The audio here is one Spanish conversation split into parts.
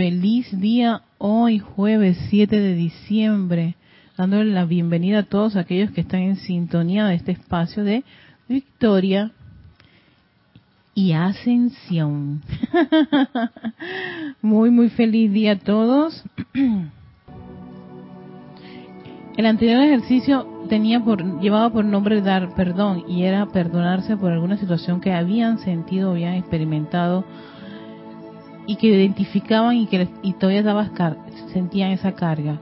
feliz día hoy, jueves 7 de diciembre, dándole la bienvenida a todos aquellos que están en sintonía de este espacio de victoria y ascensión. muy, muy feliz día a todos. El anterior ejercicio tenía por, llevaba por nombre dar perdón y era perdonarse por alguna situación que habían sentido, habían experimentado y que identificaban y que y todavía daba, sentían esa carga.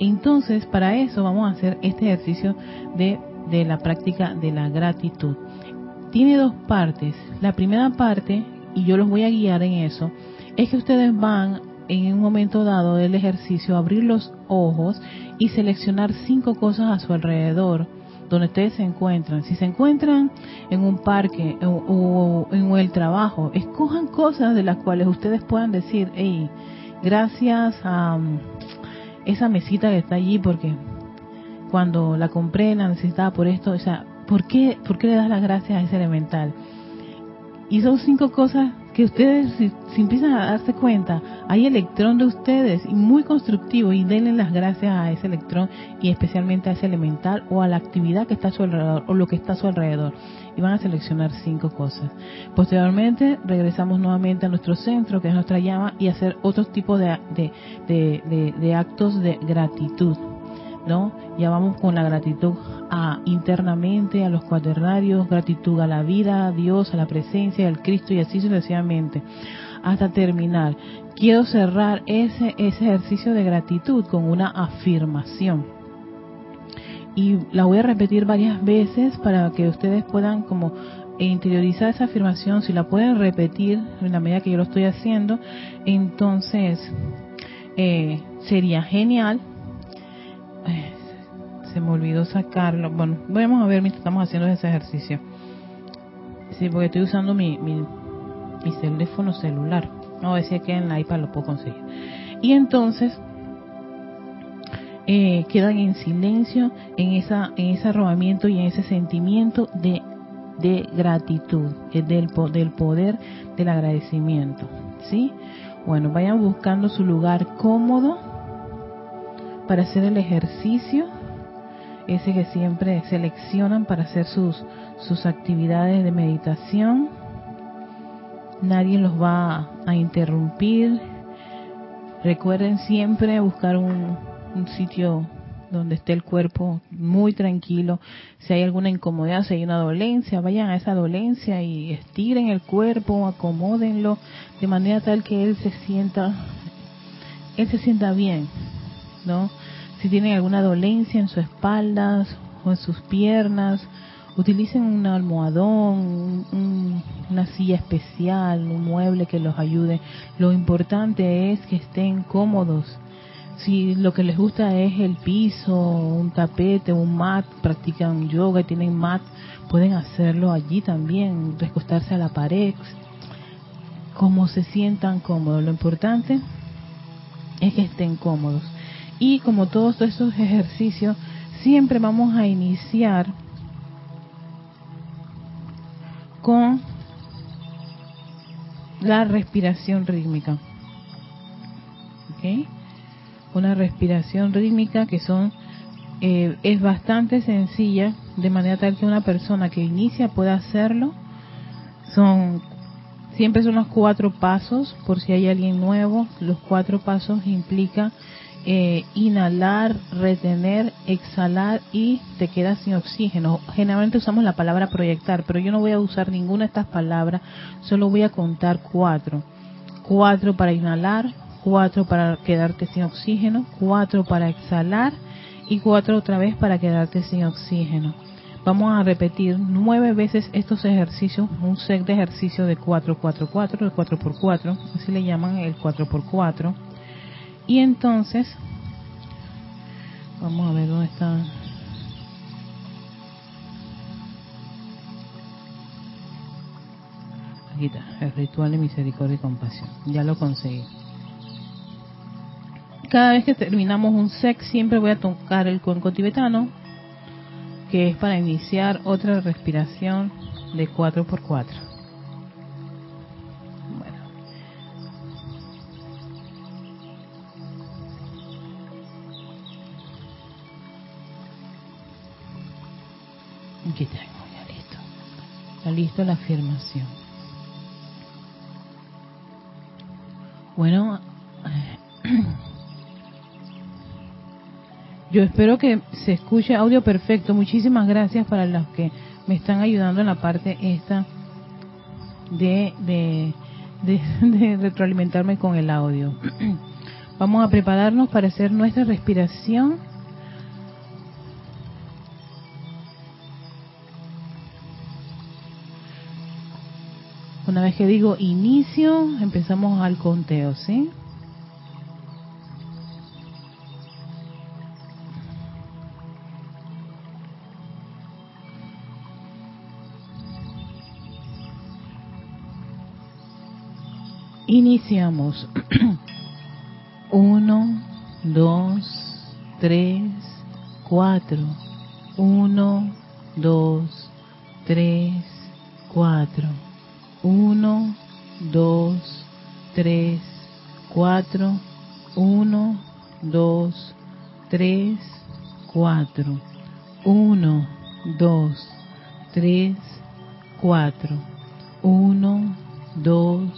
Entonces, para eso vamos a hacer este ejercicio de, de la práctica de la gratitud. Tiene dos partes. La primera parte, y yo los voy a guiar en eso, es que ustedes van en un momento dado del ejercicio abrir los ojos y seleccionar cinco cosas a su alrededor donde ustedes se encuentran. Si se encuentran en un parque o, en el trabajo, escojan cosas de las cuales ustedes puedan decir, hey, gracias a um, esa mesita que está allí porque cuando la compré la necesitaba por esto, o sea, ¿por qué, ¿por qué le das las gracias a ese elemental? Y son cinco cosas que ustedes, si, empiezan a darse cuenta, hay electrón de ustedes y muy constructivo y denle las gracias a ese electrón y especialmente a ese elemental o a la actividad que está a su alrededor o lo que está a su alrededor. Y van a seleccionar cinco cosas. Posteriormente regresamos nuevamente a nuestro centro, que es nuestra llama, y hacer otros tipos de, de actos de gratitud. ¿No? Ya vamos con la gratitud a, internamente a los cuaternarios, gratitud a la vida, a Dios, a la presencia del Cristo y así sucesivamente, hasta terminar. Quiero cerrar ese, ese ejercicio de gratitud con una afirmación. Y la voy a repetir varias veces para que ustedes puedan como interiorizar esa afirmación, si la pueden repetir en la medida que yo lo estoy haciendo, entonces eh, sería genial se me olvidó sacarlo. Bueno, vamos a ver mientras estamos haciendo ese ejercicio. Sí, porque estoy usando mi, mi, teléfono celular. No, decía que en la iPad lo puedo conseguir. Y entonces eh, quedan en silencio en esa en ese arrobamiento y en ese sentimiento de, de gratitud, del, del poder del agradecimiento. ¿Sí? Bueno, vayan buscando su lugar cómodo para hacer el ejercicio ese que siempre seleccionan para hacer sus, sus actividades de meditación. Nadie los va a interrumpir. Recuerden siempre buscar un, un sitio donde esté el cuerpo muy tranquilo. Si hay alguna incomodidad, si hay una dolencia, vayan a esa dolencia y estiren el cuerpo, acomódenlo de manera tal que él se sienta, él se sienta bien, ¿no? Si tienen alguna dolencia en sus espaldas o en sus piernas, utilicen un almohadón, una silla especial, un mueble que los ayude. Lo importante es que estén cómodos. Si lo que les gusta es el piso, un tapete, un mat, practican yoga y tienen mat, pueden hacerlo allí también, recostarse a la pared, como se sientan cómodos. Lo importante es que estén cómodos. Y como todos estos ejercicios, siempre vamos a iniciar con la respiración rítmica. ¿Ok? Una respiración rítmica que son eh, es bastante sencilla, de manera tal que una persona que inicia pueda hacerlo. Son siempre son los cuatro pasos, por si hay alguien nuevo, los cuatro pasos implican eh, inhalar, retener, exhalar y te quedas sin oxígeno. Generalmente usamos la palabra proyectar, pero yo no voy a usar ninguna de estas palabras, solo voy a contar cuatro. Cuatro para inhalar, cuatro para quedarte sin oxígeno, cuatro para exhalar y cuatro otra vez para quedarte sin oxígeno. Vamos a repetir nueve veces estos ejercicios, un set de ejercicio de 4-4-4, de 4x4, así le llaman el 4x4 y entonces, vamos a ver dónde está. Aquí está, el ritual de misericordia y compasión. Ya lo conseguí. Cada vez que terminamos un sex, siempre voy a tocar el cuenco tibetano, que es para iniciar otra respiración de 4x4. Listo la afirmación. Bueno, yo espero que se escuche audio perfecto. Muchísimas gracias para los que me están ayudando en la parte esta de, de, de retroalimentarme con el audio. Vamos a prepararnos para hacer nuestra respiración. Una vez que digo inicio, empezamos al conteo, ¿sí? Iniciamos. Uno, dos, tres, cuatro. Uno, dos, tres, cuatro. 1, 2, 3, 4, 1, 2, 3, 4, 1, 2, 3, 4, 1, 2,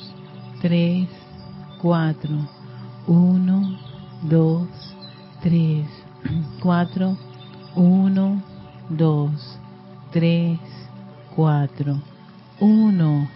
3, 4, 1, 2, 3, 4, 1, 2, 3, 4, 1,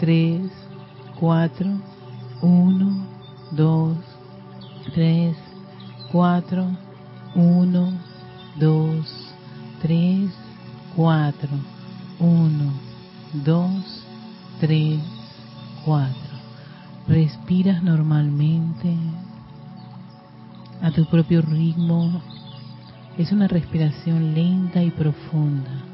3, 4, 1, 2, 3, 4, 1, 2, 3, 4, 1, 2, 3, 4. Respiras normalmente a tu propio ritmo. Es una respiración lenta y profunda.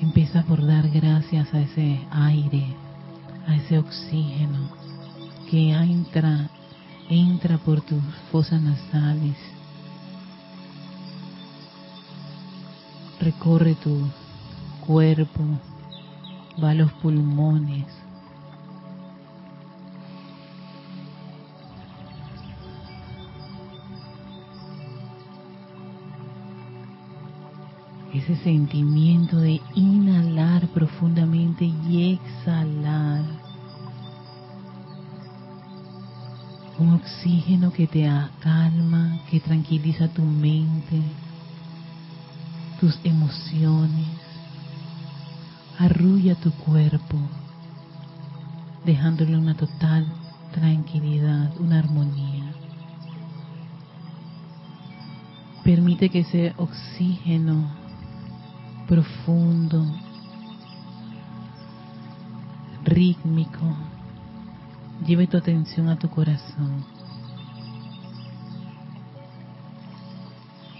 Empieza por dar gracias a ese aire, a ese oxígeno que entra, entra por tus fosas nasales, recorre tu cuerpo, va a los pulmones. Ese sentimiento de inhalar profundamente y exhalar. Un oxígeno que te calma, que tranquiliza tu mente, tus emociones. Arrulla tu cuerpo, dejándole una total tranquilidad, una armonía. Permite que ese oxígeno profundo, rítmico, lleve tu atención a tu corazón.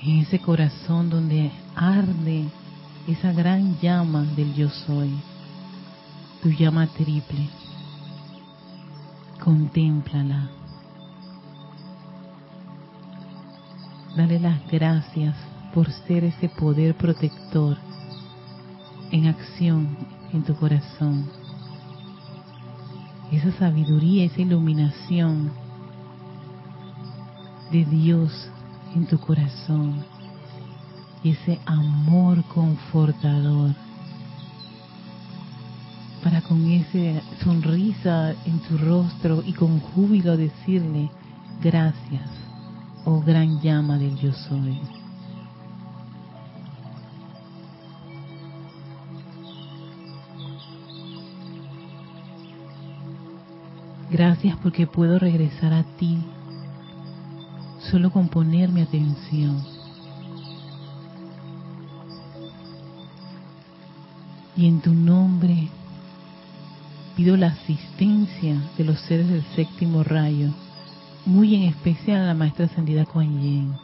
En ese corazón donde arde esa gran llama del yo soy, tu llama triple. Contémplala. Dale las gracias por ser ese poder protector en acción en tu corazón. Esa sabiduría, esa iluminación de Dios en tu corazón. Y ese amor confortador para con esa sonrisa en tu rostro y con júbilo decirle gracias oh gran llama del yo soy. Gracias porque puedo regresar a ti solo con poner mi atención. Y en tu nombre pido la asistencia de los seres del séptimo rayo muy en especial a la maestra ascendida Kuan Yin,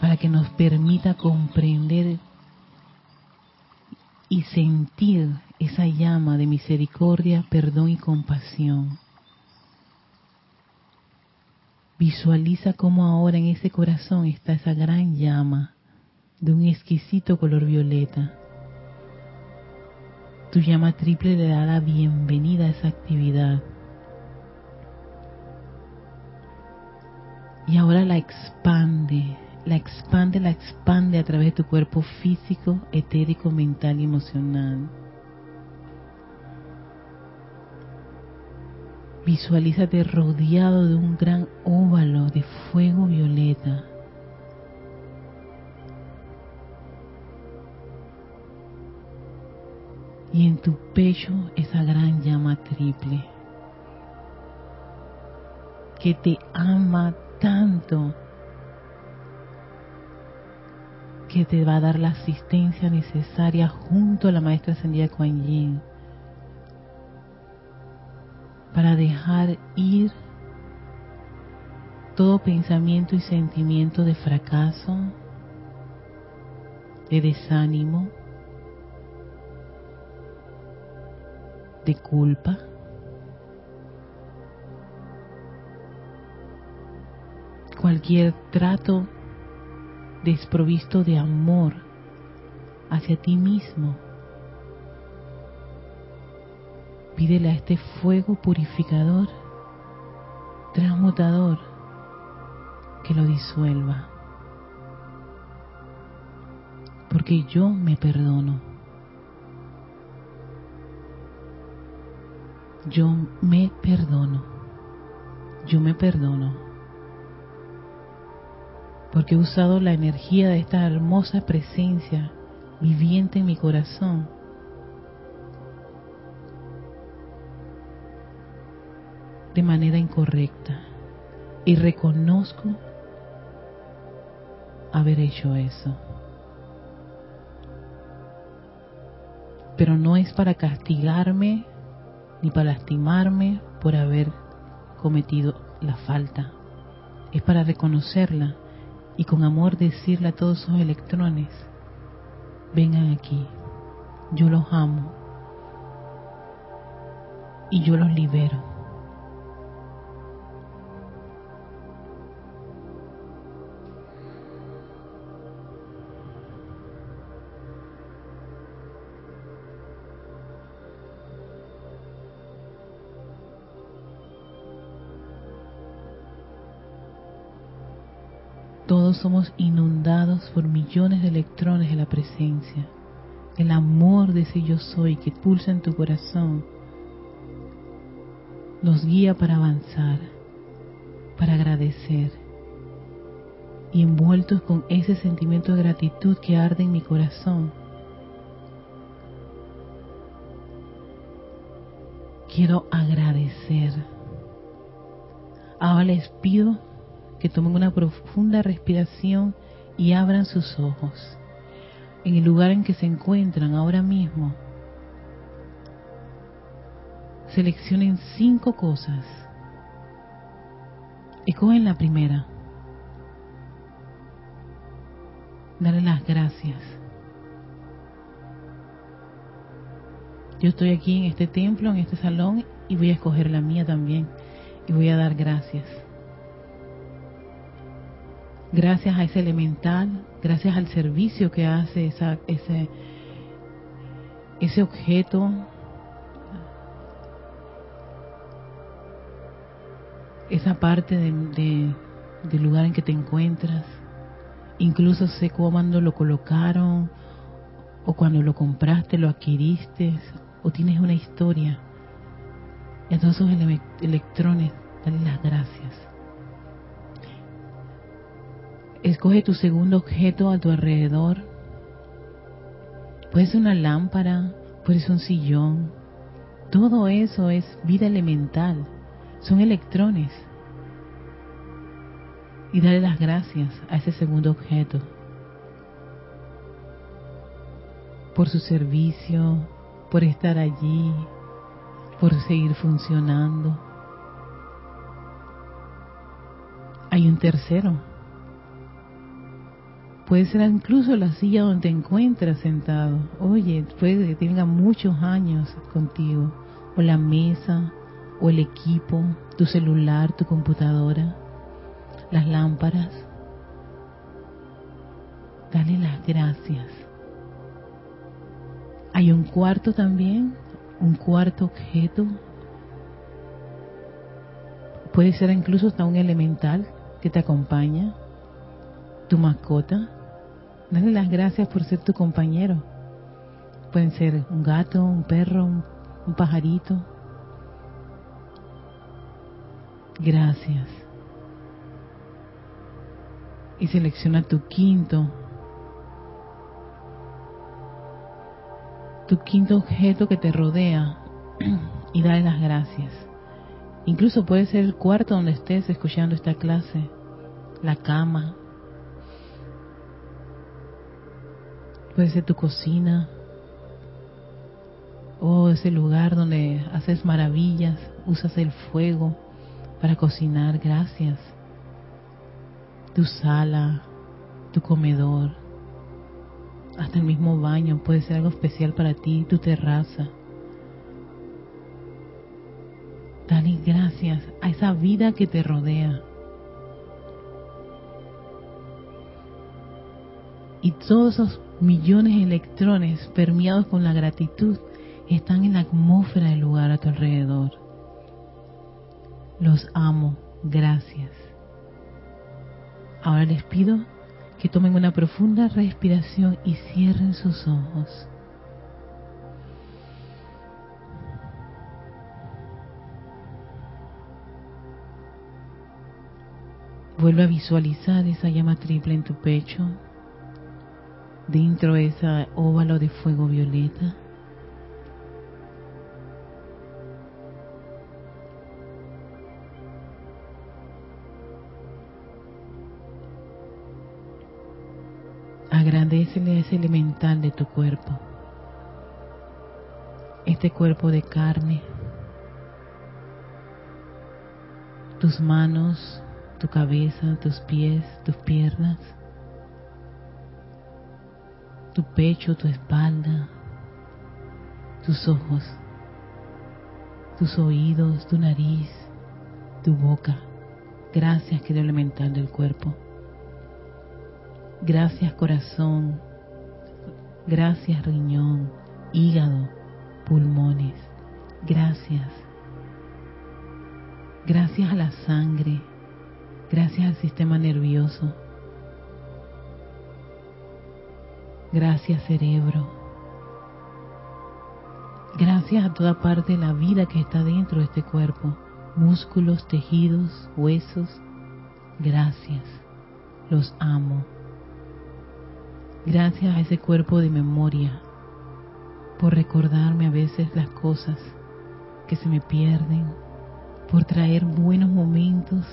para que nos permita comprender y sentir esa llama de misericordia, perdón y compasión. Visualiza cómo ahora en ese corazón está esa gran llama de un exquisito color violeta tu llama triple le da la bienvenida a esa actividad. Y ahora la expande, la expande, la expande a través de tu cuerpo físico, etérico, mental y emocional. Visualízate rodeado de un gran óvalo de fuego violeta. Y en tu pecho esa gran llama triple que te ama tanto que te va a dar la asistencia necesaria junto a la maestra ascendida Kuan Yin para dejar ir todo pensamiento y sentimiento de fracaso, de desánimo, de culpa? Cualquier trato desprovisto de amor hacia ti mismo. Pídele a este fuego purificador, transmutador, que lo disuelva. Porque yo me perdono. yo me perdono, yo me perdono, porque he usado la energía de esta hermosa presencia viviente en mi corazón de manera incorrecta y reconozco haber hecho eso. Pero no es para castigarme ni para lastimarme por haber cometido la falta. Es para reconocerla y con amor decirle a todos esos electrones, vengan aquí, yo los amo y yo los libero. Todos somos inundados por millones de electrones de la presencia. El amor de ese yo soy que pulsa en tu corazón nos guía para avanzar, para agradecer. Y envueltos con ese sentimiento de gratitud que arde en mi corazón, quiero agradecer. Ahora les pido que tomen una profunda respiración y abran sus ojos. En el lugar en que se encuentran ahora mismo, seleccionen cinco cosas. Escogen la primera. Dale las gracias. Yo estoy aquí en este templo, en este salón, y voy a escoger la mía también. Y voy a dar gracias. Gracias a ese elemental, gracias al servicio que hace esa, ese, ese objeto, esa parte de, del lugar en que te encuentras. Incluso sé cuándo lo colocaron, o cuando lo compraste, lo adquiriste, o tienes una historia. Y a todos esos electrones, dale las gracias. Escoge tu segundo objeto a tu alrededor. Puede ser una lámpara, puede ser un sillón. Todo eso es vida elemental. Son electrones. Y dale las gracias a ese segundo objeto por su servicio, por estar allí, por seguir funcionando. Hay un tercero. Puede ser incluso la silla donde te encuentras sentado. Oye, puede que tenga muchos años contigo. O la mesa, o el equipo, tu celular, tu computadora, las lámparas. Dale las gracias. Hay un cuarto también un cuarto objeto. Puede ser incluso hasta un elemental que te acompaña, tu mascota. Dale las gracias por ser tu compañero. Pueden ser un gato, un perro, un, un pajarito. Gracias. Y selecciona tu quinto tu quinto objeto que te rodea y dale las gracias. Incluso puede ser el cuarto donde estés escuchando esta clase, la cama, puede ser tu cocina o ese lugar donde haces maravillas, usas el fuego para cocinar, gracias. Tu sala, tu comedor, hasta el mismo baño puede ser algo especial para ti, tu terraza. Dale gracias a esa vida que te rodea. Y todos esos millones de electrones permeados con la gratitud están en la atmósfera del lugar a tu alrededor. Los amo, gracias. Ahora les pido que tomen una profunda respiración y cierren sus ojos. Vuelve a visualizar esa llama triple en tu pecho, dentro de ese óvalo de fuego violeta. Agradecele a ese elemental de tu cuerpo, este cuerpo de carne, tus manos, tu cabeza, tus pies, tus piernas, tu pecho, tu espalda, tus ojos, tus oídos, tu nariz, tu boca. Gracias, querido elemental del cuerpo. Gracias corazón, gracias riñón, hígado, pulmones, gracias. Gracias a la sangre, gracias al sistema nervioso, gracias cerebro, gracias a toda parte de la vida que está dentro de este cuerpo, músculos, tejidos, huesos, gracias, los amo. Gracias a ese cuerpo de memoria por recordarme a veces las cosas que se me pierden, por traer buenos momentos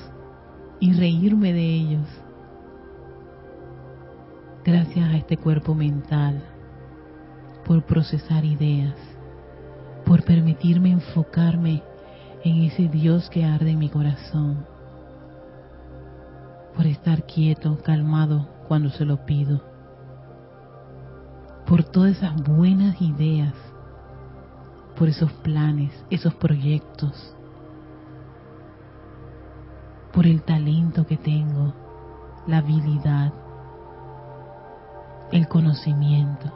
y reírme de ellos. Gracias a este cuerpo mental por procesar ideas, por permitirme enfocarme en ese Dios que arde en mi corazón, por estar quieto, calmado cuando se lo pido, por todas esas buenas ideas, por esos planes, esos proyectos, por el talento que tengo, la habilidad, el conocimiento.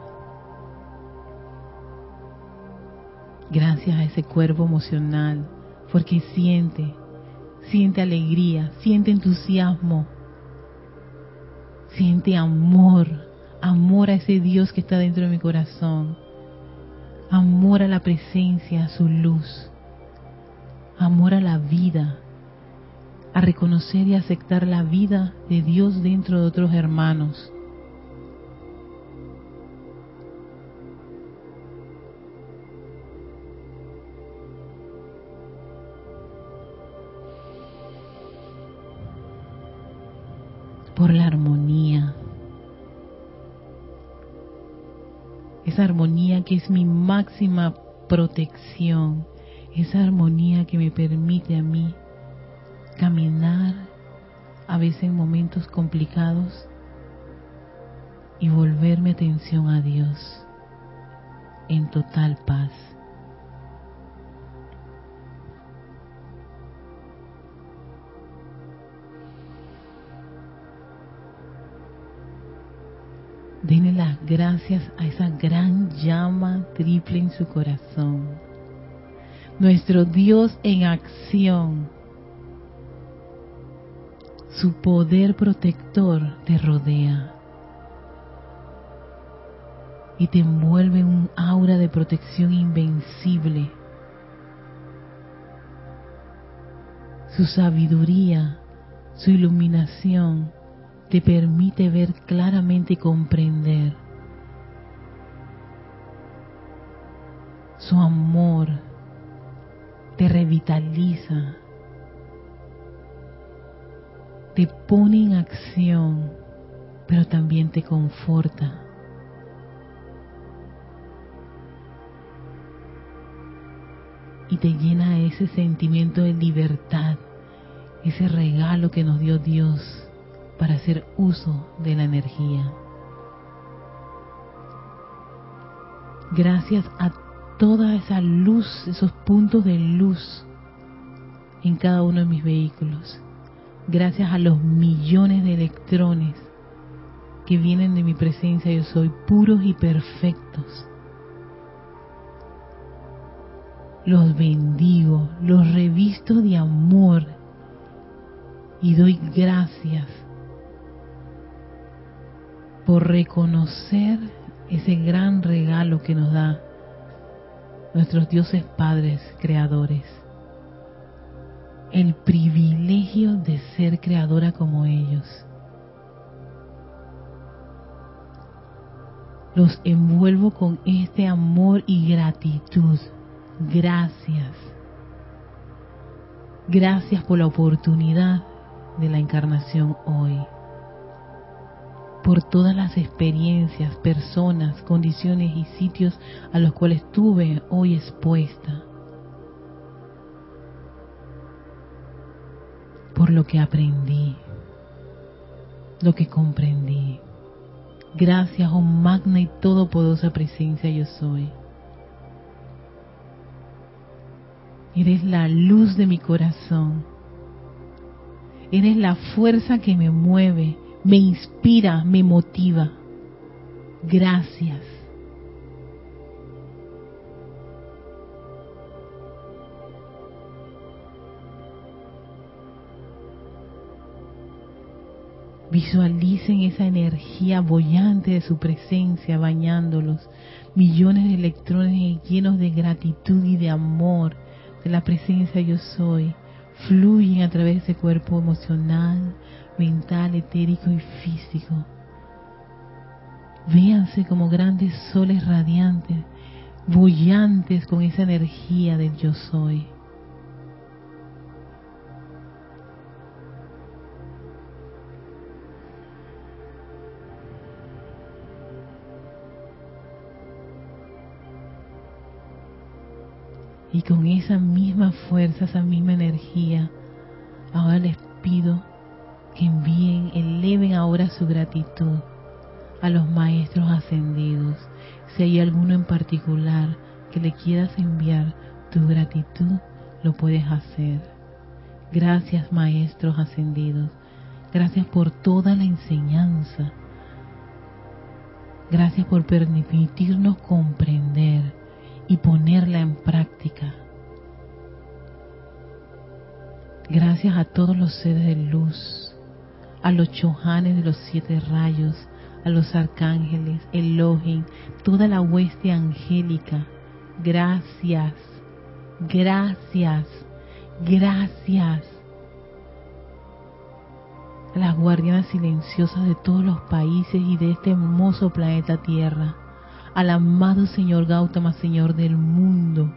Gracias a ese cuerpo emocional, porque siente, siente alegría, siente entusiasmo, siente amor, amor a ese Dios que está dentro de mi corazón, amor a la presencia, a su luz, amor a la vida, a reconocer y aceptar la vida de Dios dentro de otros hermanos. Por la armonía. Esa armonía que es mi máxima protección, esa armonía que me permite a mí caminar a veces en momentos complicados y volverme atención a Dios en total paz. Gracias a esa gran llama triple en su corazón. Nuestro Dios en acción su poder protector te rodea y te envuelve en un aura de protección invencible. Su sabiduría, su iluminación te permite ver claramente y comprender. Su amor te revitaliza te pone en acción, pero también te conforta. Y te llena ese sentimiento de libertad, ese regalo que nos dio Dios para hacer uso de la energía. Gracias a toda esa luz, esos puntos de luz en cada uno de mis vehículos gracias a los millones de electrones que vienen de mi presencia, yo soy puros y perfectos. Los bendigo, los revisto de amor y doy gracias por reconocer ese gran regalo que nos da nuestros dioses padres creadores el privilegio de ser creadora como ellos. Los envuelvo con este amor y gratitud. Gracias. Gracias por la oportunidad de la encarnación hoy. Por todas las experiencias, personas, condiciones y sitios a los cuales estuve hoy expuesta por lo que aprendí, lo que comprendí. Gracias, oh magna y todopoderosa presencia yo soy. Eres la luz de mi corazón. Eres la fuerza que me mueve, me inspira, me motiva. Gracias. Visualicen esa energía bollante de su presencia bañándolos, millones de electrones llenos de gratitud y de amor de la presencia yo soy, fluyen a través de ese cuerpo emocional, mental, etérico y físico. Véanse como grandes soles radiantes, bullantes con esa energía del yo soy. Y con esa misma fuerza, esa misma energía, ahora les pido envíen, eleven ahora su gratitud a los maestros ascendidos. Si hay alguno en particular que le quieras enviar tu gratitud, lo puedes hacer. Gracias maestros ascendidos. Gracias por toda la enseñanza. Gracias por permitirnos comprender y ponerla en práctica. Gracias a todos los seres de luz, a los chohanes de los siete rayos, a los arcángeles, Elohim, toda la hueste angélica. Gracias, gracias, gracias. A las guardianas silenciosas de todos los países y de este hermoso planeta Tierra al amado Señor Gautama, Señor del mundo,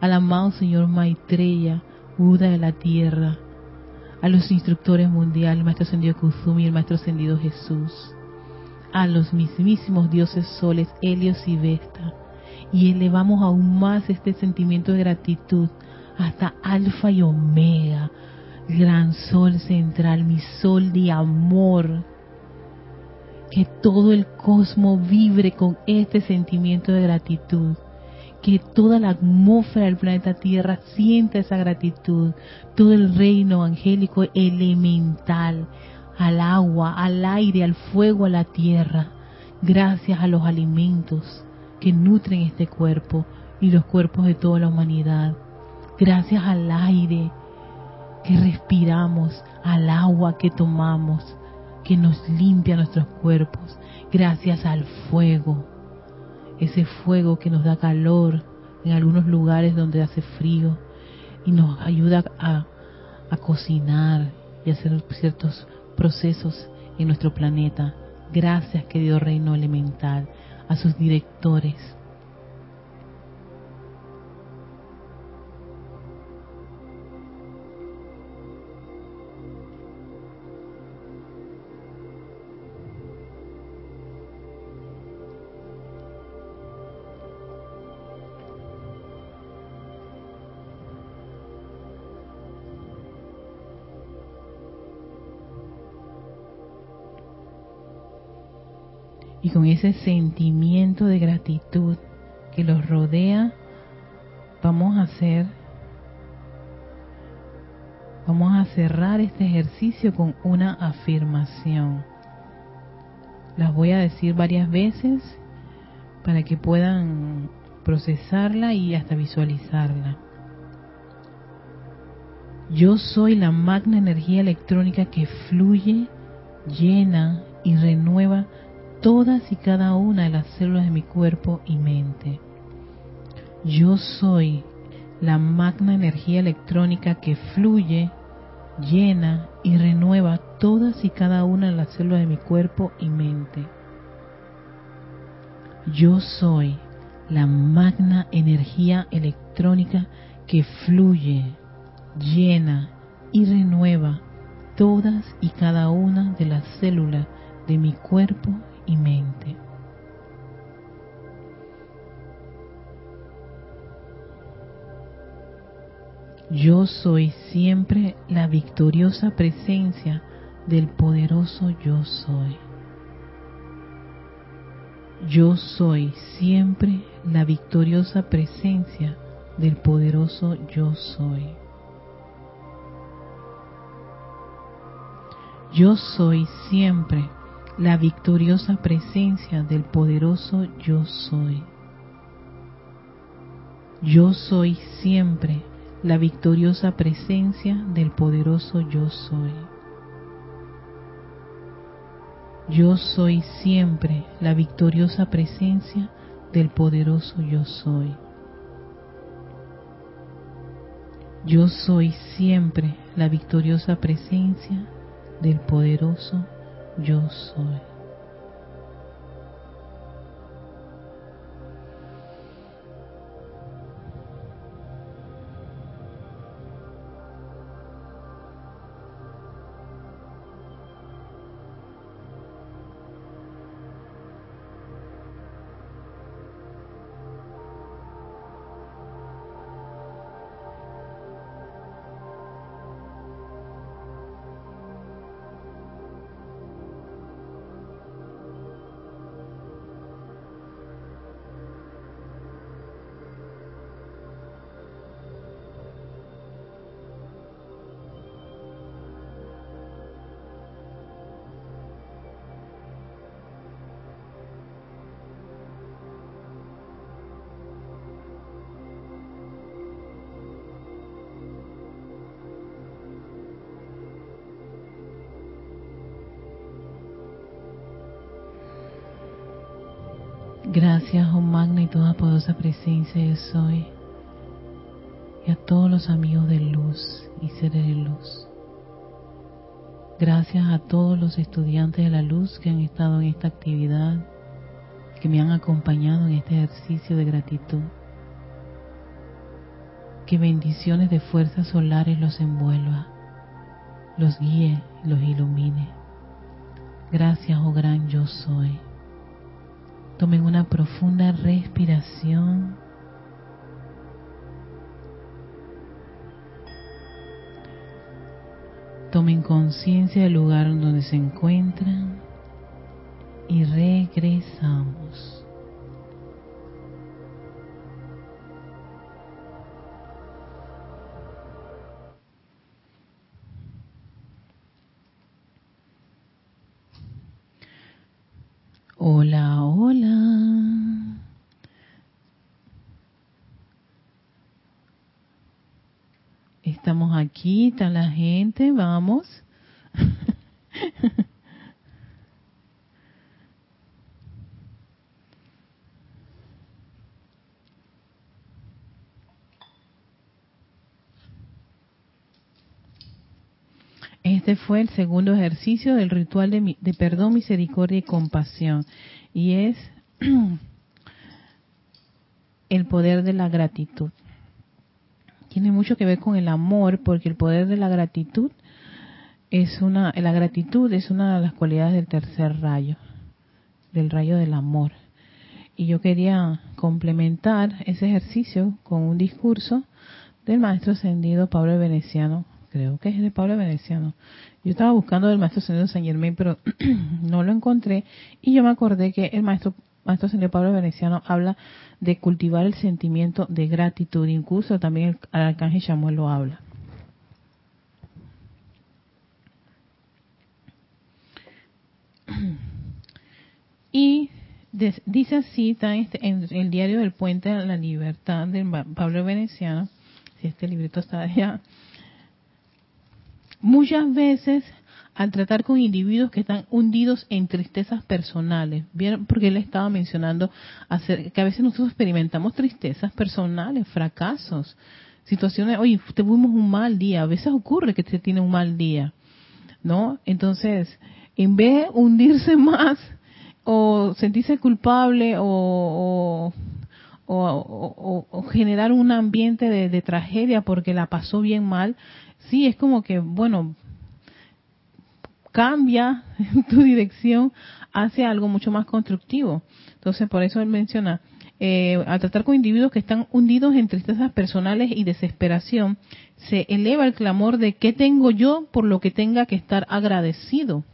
al amado Señor Maitreya, Buda de la tierra, a los instructores mundiales, Maestro Ascendido Kuzumi el Maestro Ascendido Jesús, a los mismísimos dioses soles, Helios y Vesta, y elevamos aún más este sentimiento de gratitud hasta Alfa y Omega, gran sol central, mi sol de amor, que todo el cosmos vibre con este sentimiento de gratitud, que toda la atmósfera del planeta Tierra sienta esa gratitud, todo el reino angélico elemental, al agua, al aire, al fuego, a la tierra, gracias a los alimentos que nutren este cuerpo y los cuerpos de toda la humanidad, gracias al aire que respiramos, al agua que tomamos, que nos limpia nuestros cuerpos, gracias al fuego, ese fuego que nos da calor en algunos lugares donde hace frío y nos ayuda a, a cocinar y hacer ciertos procesos en nuestro planeta. Gracias, querido reino elemental, a sus directores, y con ese sentimiento de gratitud que los rodea, vamos a hacer, vamos a cerrar este ejercicio con una afirmación. Las voy a decir varias veces para que puedan procesarla y hasta visualizarla. Yo soy la magna energía electrónica que fluye, llena y renueva todas y cada una de las células de mi cuerpo y mente. Yo soy la magna energía electrónica que fluye, llena y renueva todas y cada una de las células de mi cuerpo y mente. Yo soy la magna energía electrónica que fluye, llena y renueva todas y cada una de las células de mi cuerpo y mente. Yo soy siempre la victoriosa presencia del poderoso yo soy. Yo soy siempre la victoriosa presencia del poderoso yo soy. Yo soy siempre la victoriosa presencia del poderoso yo soy. Yo soy siempre la victoriosa presencia del poderoso yo soy. Yo soy siempre la victoriosa presencia del poderoso yo soy. Yo soy siempre la victoriosa presencia del poderoso yo soy yo soy. Gracias, oh magna y toda poderosa presencia yo soy. Y a todos los amigos de luz y seres de luz. Gracias a todos los estudiantes de la luz que han estado en esta actividad, que me han acompañado en este ejercicio de gratitud. Que bendiciones de fuerzas solares los envuelva, los guíe los ilumine. Gracias, oh gran yo soy. Tomen una profunda respiración. Tomen conciencia del lugar donde se encuentran y regresamos. Aquí, está la gente, vamos. Este fue el segundo ejercicio del ritual de, de perdón, misericordia y compasión. Y es el poder de la gratitud. Tiene mucho que ver con el amor, porque el poder de la gratitud es una, la gratitud es una de las cualidades del tercer rayo, del rayo del amor. Y yo quería complementar ese ejercicio con un discurso del maestro ascendido Pablo Veneciano, creo que es de Pablo Veneciano. Yo estaba buscando el maestro ascendido San Germain, pero no lo encontré y yo me acordé que el maestro maestro ascendido Pablo Veneciano habla de cultivar el sentimiento de gratitud, incluso también el, el arcángel Samuel lo habla. Y dice así, está este, en, el diario del Puente de la Libertad de Pablo Veneciano, si este librito está allá, muchas veces al tratar con individuos que están hundidos en tristezas personales, ¿vieron? porque él estaba mencionando que a veces nosotros experimentamos tristezas personales, fracasos, situaciones, oye, tuvimos un mal día, a veces ocurre que se tiene un mal día, ¿no? Entonces, en vez de hundirse más o sentirse culpable o, generar un ambiente de tragedia porque la pasó bien mal, sí, es como que, bueno, cambia tu dirección hacia algo mucho más constructivo. Entonces, por eso él menciona, eh, al tratar con individuos que están hundidos en tristezas personales y desesperación, se eleva el clamor de ¿qué tengo yo por lo que tenga que estar agradecido?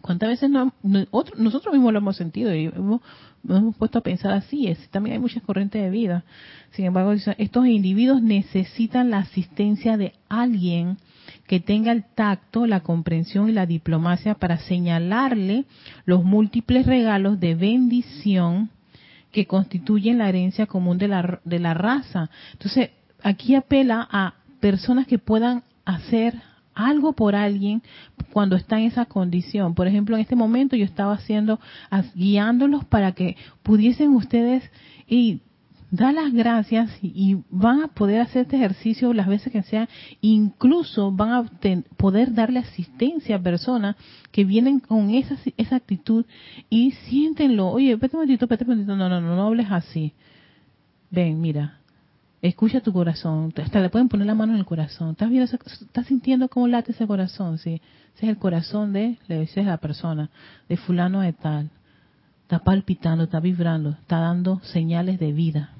¿Cuántas veces nosotros mismos lo hemos sentido y hemos, nos hemos puesto a pensar así? Es, también hay muchas corrientes de vida. Sin embargo, estos individuos necesitan la asistencia de alguien que tenga el tacto, la comprensión y la diplomacia para señalarle los múltiples regalos de bendición que constituyen la herencia común de la, de la raza. Entonces, aquí apela a personas que puedan hacer algo por alguien cuando está en esa condición. Por ejemplo, en este momento yo estaba haciendo, guiándolos para que pudiesen ustedes y da las gracias y van a poder hacer este ejercicio las veces que sea, incluso van a poder darle asistencia a personas que vienen con esa, esa actitud y siéntenlo, oye, espérate un momentito, espérate un momentito, no, no, no, no hables así. Ven, mira, escucha tu corazón, hasta le pueden poner la mano en el corazón, ¿estás, viendo, estás sintiendo cómo late ese corazón? Sí, ese es el corazón de, le la persona, de fulano de tal está palpitando, está vibrando, está dando señales de vida.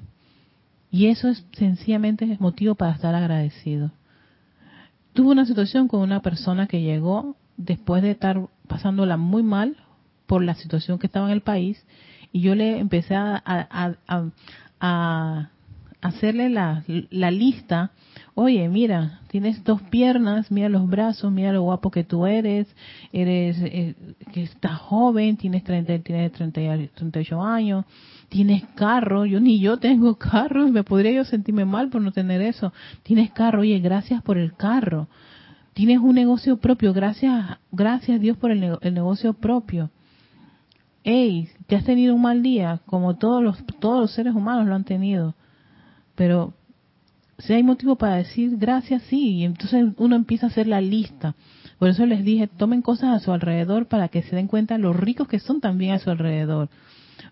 Y eso es sencillamente motivo para estar agradecido. Tuve una situación con una persona que llegó después de estar pasándola muy mal por la situación que estaba en el país y yo le empecé a, a, hacerle la, la, lista, oye, mira, tienes dos piernas, mira los brazos, mira lo guapo que tú eres, eres eh, que estás joven, tienes, 30, tienes 30, 38 años, tienes carro, yo ni yo tengo carro, me podría yo sentirme mal por no tener eso. Tienes carro, oye, gracias por el carro. Tienes un negocio propio, gracias, gracias Dios por el, el negocio propio. hey, te has tenido un mal día, como todos los, todos los seres humanos lo han tenido, pero si hay motivo para decir gracias, sí, y entonces uno empieza a hacer la lista. Por eso les dije, tomen cosas a su alrededor para que se den cuenta lo ricos que son también a su alrededor.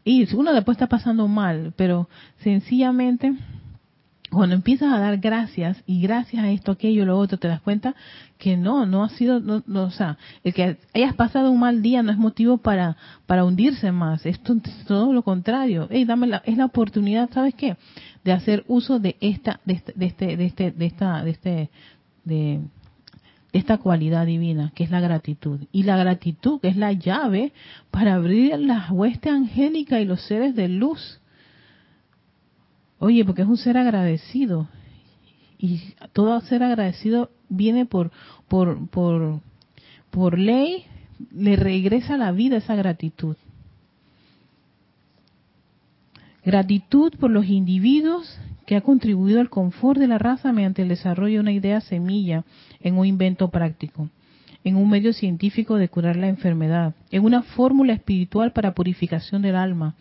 Y uno después está pasando mal, pero sencillamente cuando empiezas a dar gracias y gracias a esto, aquello, lo otro, te das cuenta que no, no ha sido, no, o sea, el que hayas pasado un mal día no es motivo para, para hundirse más, es todo lo contrario. Hey, dame la, es la oportunidad, ¿sabes qué? De hacer uso de esta, de este, de este, de este, de esta, de este, de esta cualidad divina, que es la gratitud. Y la gratitud, que es la llave para abrir la hueste angélica y los seres de luz Oye, porque es un ser agradecido. Y todo ser agradecido viene por, por, por, por ley, le regresa a la vida esa gratitud. Gratitud por los individuos que ha contribuido al confort de la raza mediante el desarrollo de una idea semilla en un invento práctico, en un medio científico de curar la enfermedad, en una fórmula espiritual para purificación del alma,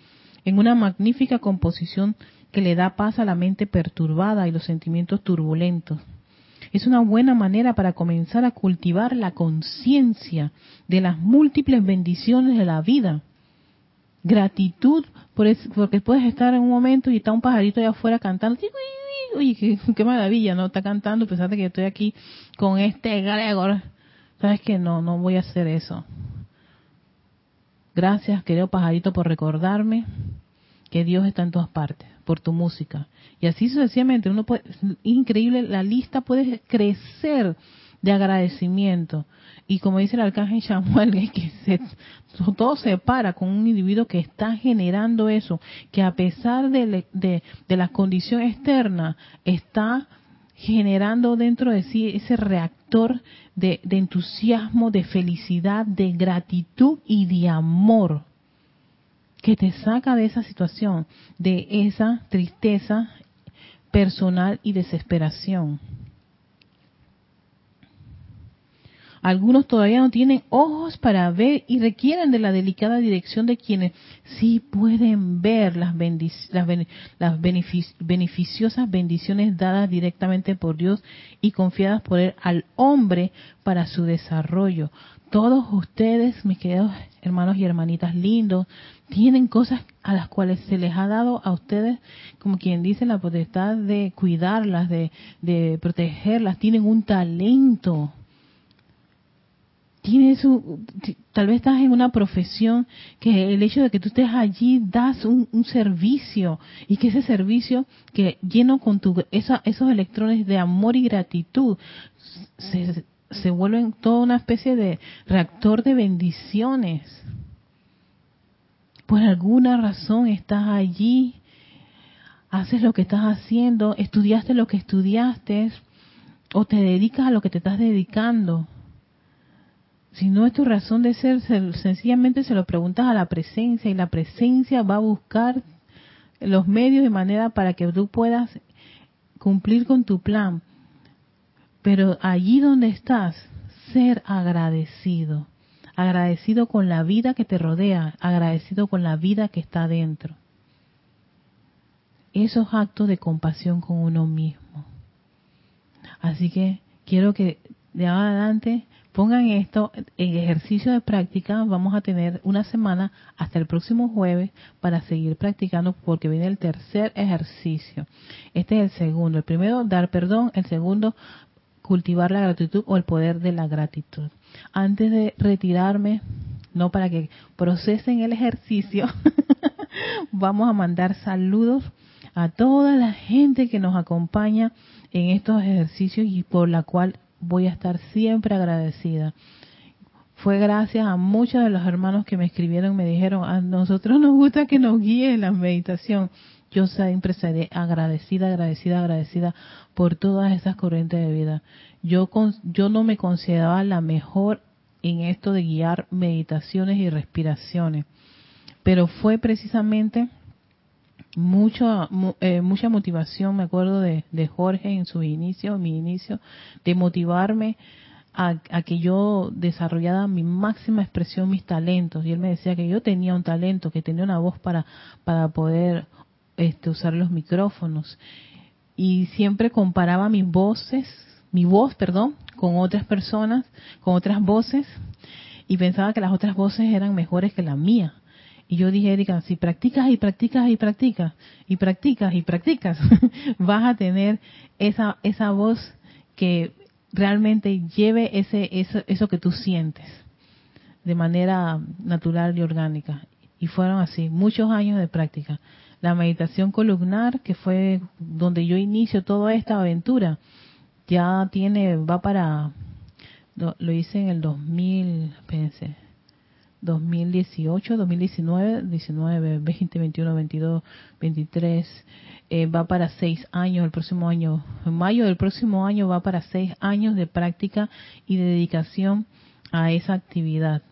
en una magnífica composición que le da paz a la mente perturbada y los sentimientos turbulentos. Es una buena manera para comenzar a cultivar la conciencia de las múltiples bendiciones de la vida. Gratitud, porque puedes estar en un momento y está un pajarito allá afuera cantando. Uy, qué, maravilla, ¿no? Está cantando, pensate que estoy aquí con este Gregor. ¿Sabes que No, no voy a hacer eso. Gracias, querido pajarito, por recordarme que Dios está en todas partes por tu música. Y así sucesivamente, uno puede, increíble, la lista puede crecer de agradecimiento. Y como dice el arcángel Samuel, que se, todo se para con un individuo que está generando eso, que a pesar de, de, de la condición externa, está generando dentro de sí ese reactor de, de entusiasmo, de felicidad, de gratitud y de amor que te saca de esa situación, de esa tristeza personal y desesperación. Algunos todavía no tienen ojos para ver y requieren de la delicada dirección de quienes sí pueden ver las, las, beneficiosas bendiciones dadas directamente por Dios y confiadas por Él al hombre para su desarrollo. Todos ustedes, mis queridos hermanos y hermanitas lindos, tienen cosas a las cuales se les ha dado a ustedes, como quien dice, la potestad de cuidarlas, de protegerlas, tienen un talento. Tienes su, tal vez estás en una profesión que el hecho de que tú estés allí das un, servicio y que ese servicio que lleno con tu, esos electrones de amor y gratitud se, se vuelven toda una especie de reactor de bendiciones por alguna razón estás allí, haces lo que estás haciendo, estudiaste lo que estudiaste o te dedicas a lo que te estás dedicando. Si no es tu razón de ser, sencillamente se lo preguntas a la presencia y la presencia va a buscar los medios de manera para que tú puedas cumplir con tu plan. Pero allí donde estás, ser agradecido agradecido con la vida que te rodea, agradecido con la vida que está dentro. Esos actos de compasión con uno mismo. Así que quiero que de ahora adelante pongan esto en ejercicio de práctica. Vamos a tener una semana hasta el próximo jueves para seguir practicando porque viene el tercer ejercicio. Este es el segundo. El primero, dar perdón. El segundo, cultivar la gratitud o el poder de la gratitud. Antes de retirarme, no para que procesen el ejercicio, vamos a mandar saludos a toda la gente que nos acompaña en estos ejercicios y por la cual voy a estar siempre agradecida. Fue gracias a muchos de los hermanos que me escribieron, me dijeron, a nosotros nos gusta que nos guíe la meditación. Yo siempre seré agradecida, agradecida, agradecida por todas esas corrientes de vida. Yo, yo no me consideraba la mejor en esto de guiar meditaciones y respiraciones, pero fue precisamente mucho, eh, mucha motivación, me acuerdo de, de Jorge en su inicio, mi inicio, de motivarme a, que yo desarrollara mi máxima expresión, mis talentos. Y él me decía que yo tenía un talento, que tenía una voz para, para poder este, usar los micrófonos. Y siempre comparaba mis voces, mi voz, perdón, con otras personas, con otras voces, y pensaba que las otras voces eran mejores que la mía. Y yo dije, Erika, si practicas y practicas y practicas y practicas y practicas, vas a tener esa, esa voz que realmente lleve ese, eso, eso que tú sientes de manera natural y orgánica. Y fueron así, muchos años de práctica. La meditación columnar, que fue donde yo inicio toda esta aventura, ya tiene, va para, lo, hice en el 2000, pensé, 2018, 2019, 19, 20, 21, 22, 23, va para seis años el próximo año. En mayo del próximo año va para seis años de práctica y de dedicación a esa actividad.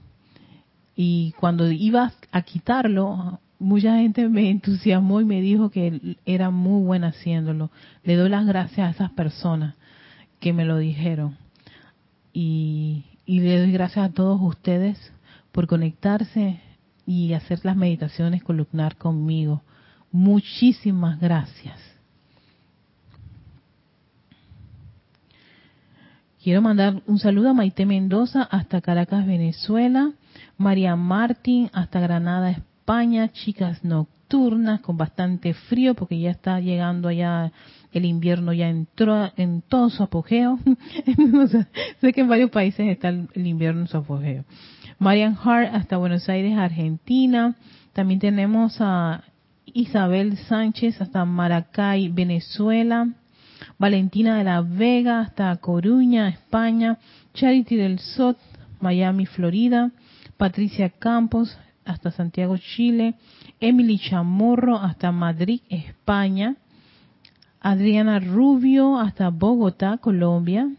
Y cuando iba a quitarlo, mucha gente me entusiasmó y me dijo que era muy buena haciéndolo. Le doy las gracias a esas personas que me lo dijeron. Y, y le doy gracias a todos ustedes por conectarse y hacer las meditaciones columnar conmigo. Muchísimas gracias. Quiero mandar un saludo a Maite Mendoza hasta Caracas, Venezuela, María Martín hasta Granada, España, chicas nocturnas con bastante frío porque ya está llegando allá el invierno ya entró en todo su apogeo. sé que en varios países está el invierno en su apogeo. Marian Hart hasta Buenos Aires, Argentina. También tenemos a Isabel Sánchez hasta Maracay, Venezuela. Valentina de la Vega hasta Coruña, España. Charity del Sot, Miami, Florida. Patricia Campos hasta Santiago, Chile. Emily Chamorro hasta Madrid, España. Adriana Rubio hasta Bogotá, Colombia.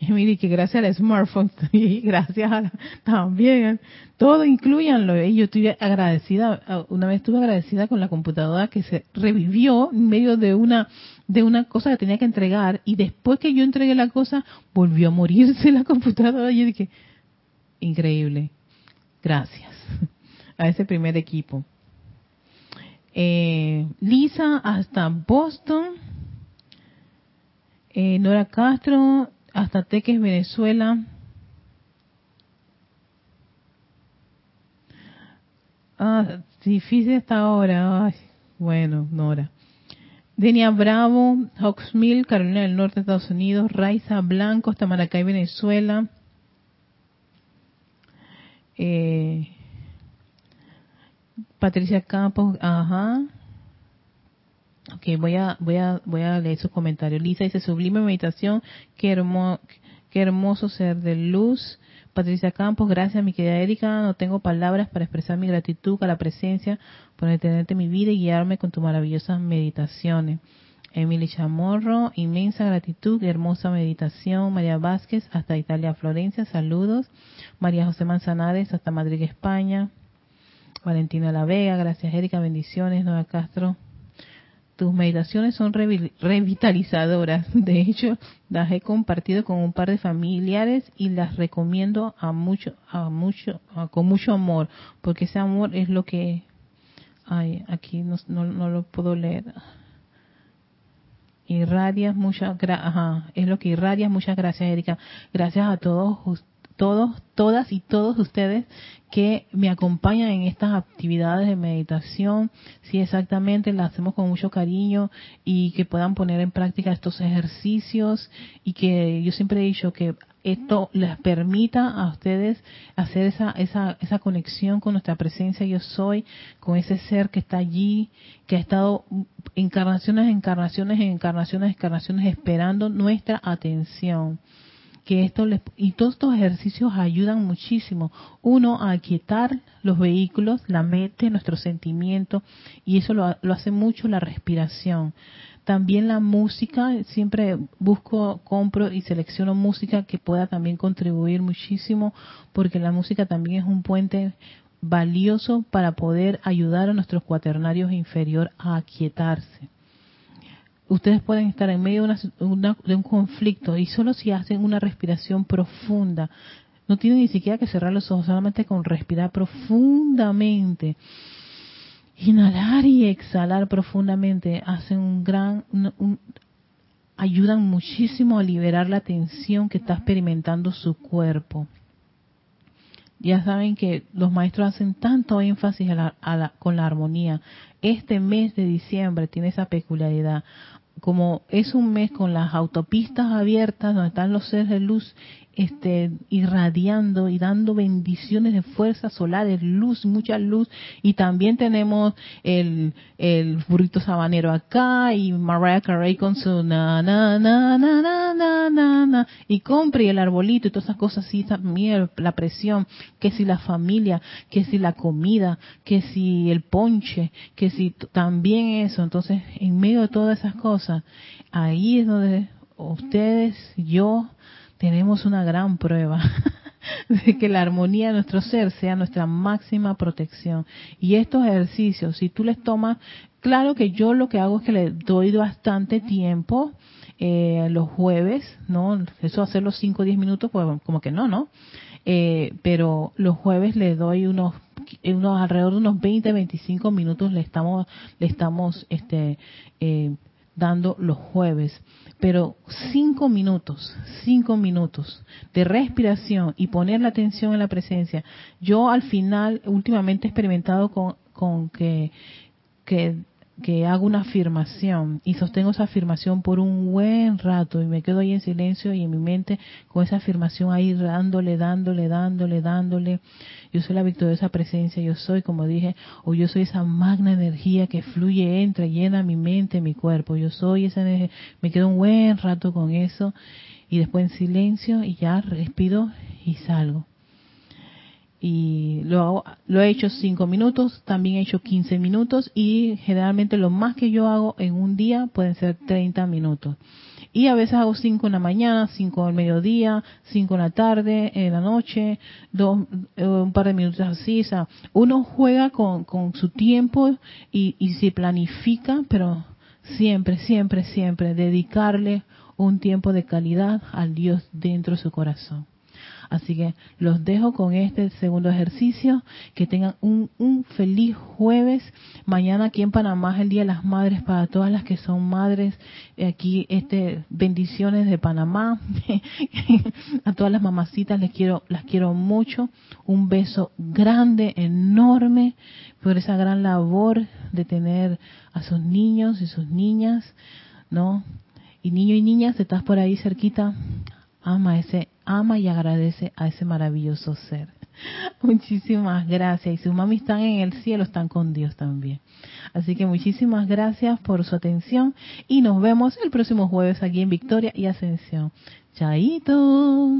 Mire que gracias al smartphone y gracias a, también, todo incluyanlo. Y yo estoy agradecida, una vez estuve agradecida con la computadora que se revivió en medio de una de una cosa que tenía que entregar y después que yo entregué la cosa volvió a morirse la computadora y yo dije, increíble, gracias a ese primer equipo. Eh, Lisa hasta Boston, eh, Nora Castro hasta Teques, Venezuela. Ah, difícil hasta ahora. bueno, Nora. Denia Bravo, Hawksmill, Carolina del Norte, Estados Unidos. Raiza Blanco, hasta Maracay, Venezuela. Eh, Patricia Campos, ajá. Ok, voy a, voy a, voy a leer sus comentarios. Lisa dice, sublime meditación, qué, qué hermoso ser de luz. Patricia Campos, gracias mi querida Erika, no tengo palabras para expresar mi gratitud a la presencia por detenerte mi vida y guiarme con tus maravillosas meditaciones. Emily Chamorro, inmensa gratitud, hermosa meditación. María Vázquez, hasta Italia, Florencia, saludos. María José Manzanares, hasta Madrid, España. Valentina La Vega, gracias Erika, bendiciones. Nueva Castro, tus meditaciones son revitalizadoras. De hecho, las he compartido con un par de familiares y las recomiendo a mucho, a mucho, con mucho amor, porque ese amor es lo que, ay, aquí no, no, lo puedo leer. Irradias muchas, ajá, es lo que irradias. Muchas gracias, Erika. Gracias a todos todos, todas y todos ustedes que me acompañan en estas actividades de meditación, si exactamente las hacemos con mucho cariño y que puedan poner en práctica estos ejercicios y que yo siempre he dicho que esto les permita a ustedes hacer esa, esa, esa conexión con nuestra presencia yo soy, con ese ser que está allí, que ha estado encarnaciones, encarnaciones, encarnaciones, encarnaciones esperando nuestra atención que esto y todos estos ejercicios ayudan muchísimo. Uno a aquietar los vehículos la mente nuestro sentimiento y eso lo, lo hace mucho la respiración. También la música siempre busco compro y selecciono música que pueda también contribuir muchísimo porque la música también es un puente valioso para poder ayudar a nuestros cuaternarios inferior a aquietarse ustedes pueden estar en medio de, de un conflicto y solo si hacen una respiración profunda, no tienen ni siquiera que cerrar los ojos, solamente con respirar profundamente. Inhalar y exhalar profundamente hacen un gran, ayudan muchísimo a liberar la tensión que está experimentando su cuerpo. Ya saben que los maestros hacen tanto énfasis con la armonía. Este mes de diciembre tiene esa peculiaridad como es un mes con las autopistas abiertas donde están los seres de luz este, irradiando y dando bendiciones de fuerzas solares, luz, mucha luz, y también tenemos el, el burrito sabanero acá y Mariah Carey con su na na na na na na na, na. Y compre el arbolito y todas esas cosas así, también la presión, que si la familia, que si la comida, que si el ponche, que si también eso, entonces en medio de todas esas cosas, ahí es donde ustedes, yo, tenemos una gran prueba de que la armonía de nuestro ser sea nuestra máxima protección. Y estos ejercicios, si tú les tomas, claro que yo lo que hago es que le doy bastante tiempo eh, los jueves, ¿no? Eso hacerlo 5 o 10 minutos, pues como que no, ¿no? Eh, pero los jueves le doy unos unos alrededor de unos 20 25 minutos le estamos le estamos este eh, dando los jueves, pero cinco minutos, cinco minutos de respiración y poner la atención en la presencia. Yo al final, últimamente he experimentado con, con que, que que hago una afirmación y sostengo esa afirmación por un buen rato y me quedo ahí en silencio y en mi mente con esa afirmación ahí dándole, dándole, dándole, dándole. Yo soy la victoriosa presencia, yo soy, como dije, o yo soy esa magna energía que fluye, entra, llena mi mente, mi cuerpo. Yo soy esa energía. Me quedo un buen rato con eso y después en silencio y ya respiro y salgo y lo, lo he hecho 5 minutos, también he hecho 15 minutos y generalmente lo más que yo hago en un día pueden ser 30 minutos. Y a veces hago 5 en la mañana, 5 al mediodía, 5 en la tarde, en la noche, dos, eh, un par de minutos así. O sea, uno juega con, con su tiempo y, y se planifica, pero siempre, siempre, siempre dedicarle un tiempo de calidad al Dios dentro de su corazón. Así que los dejo con este segundo ejercicio. Que tengan un, un feliz jueves. Mañana aquí en Panamá es el Día de las Madres para todas las que son madres. Aquí este bendiciones de Panamá. a todas las mamacitas les quiero las quiero mucho. Un beso grande, enorme por esa gran labor de tener a sus niños y sus niñas, ¿no? Y niño y niñas, estás por ahí cerquita, ama ese ama y agradece a ese maravilloso ser. Muchísimas gracias. Y si mami están en el cielo, están con Dios también. Así que muchísimas gracias por su atención y nos vemos el próximo jueves aquí en Victoria y Ascensión. Chaito.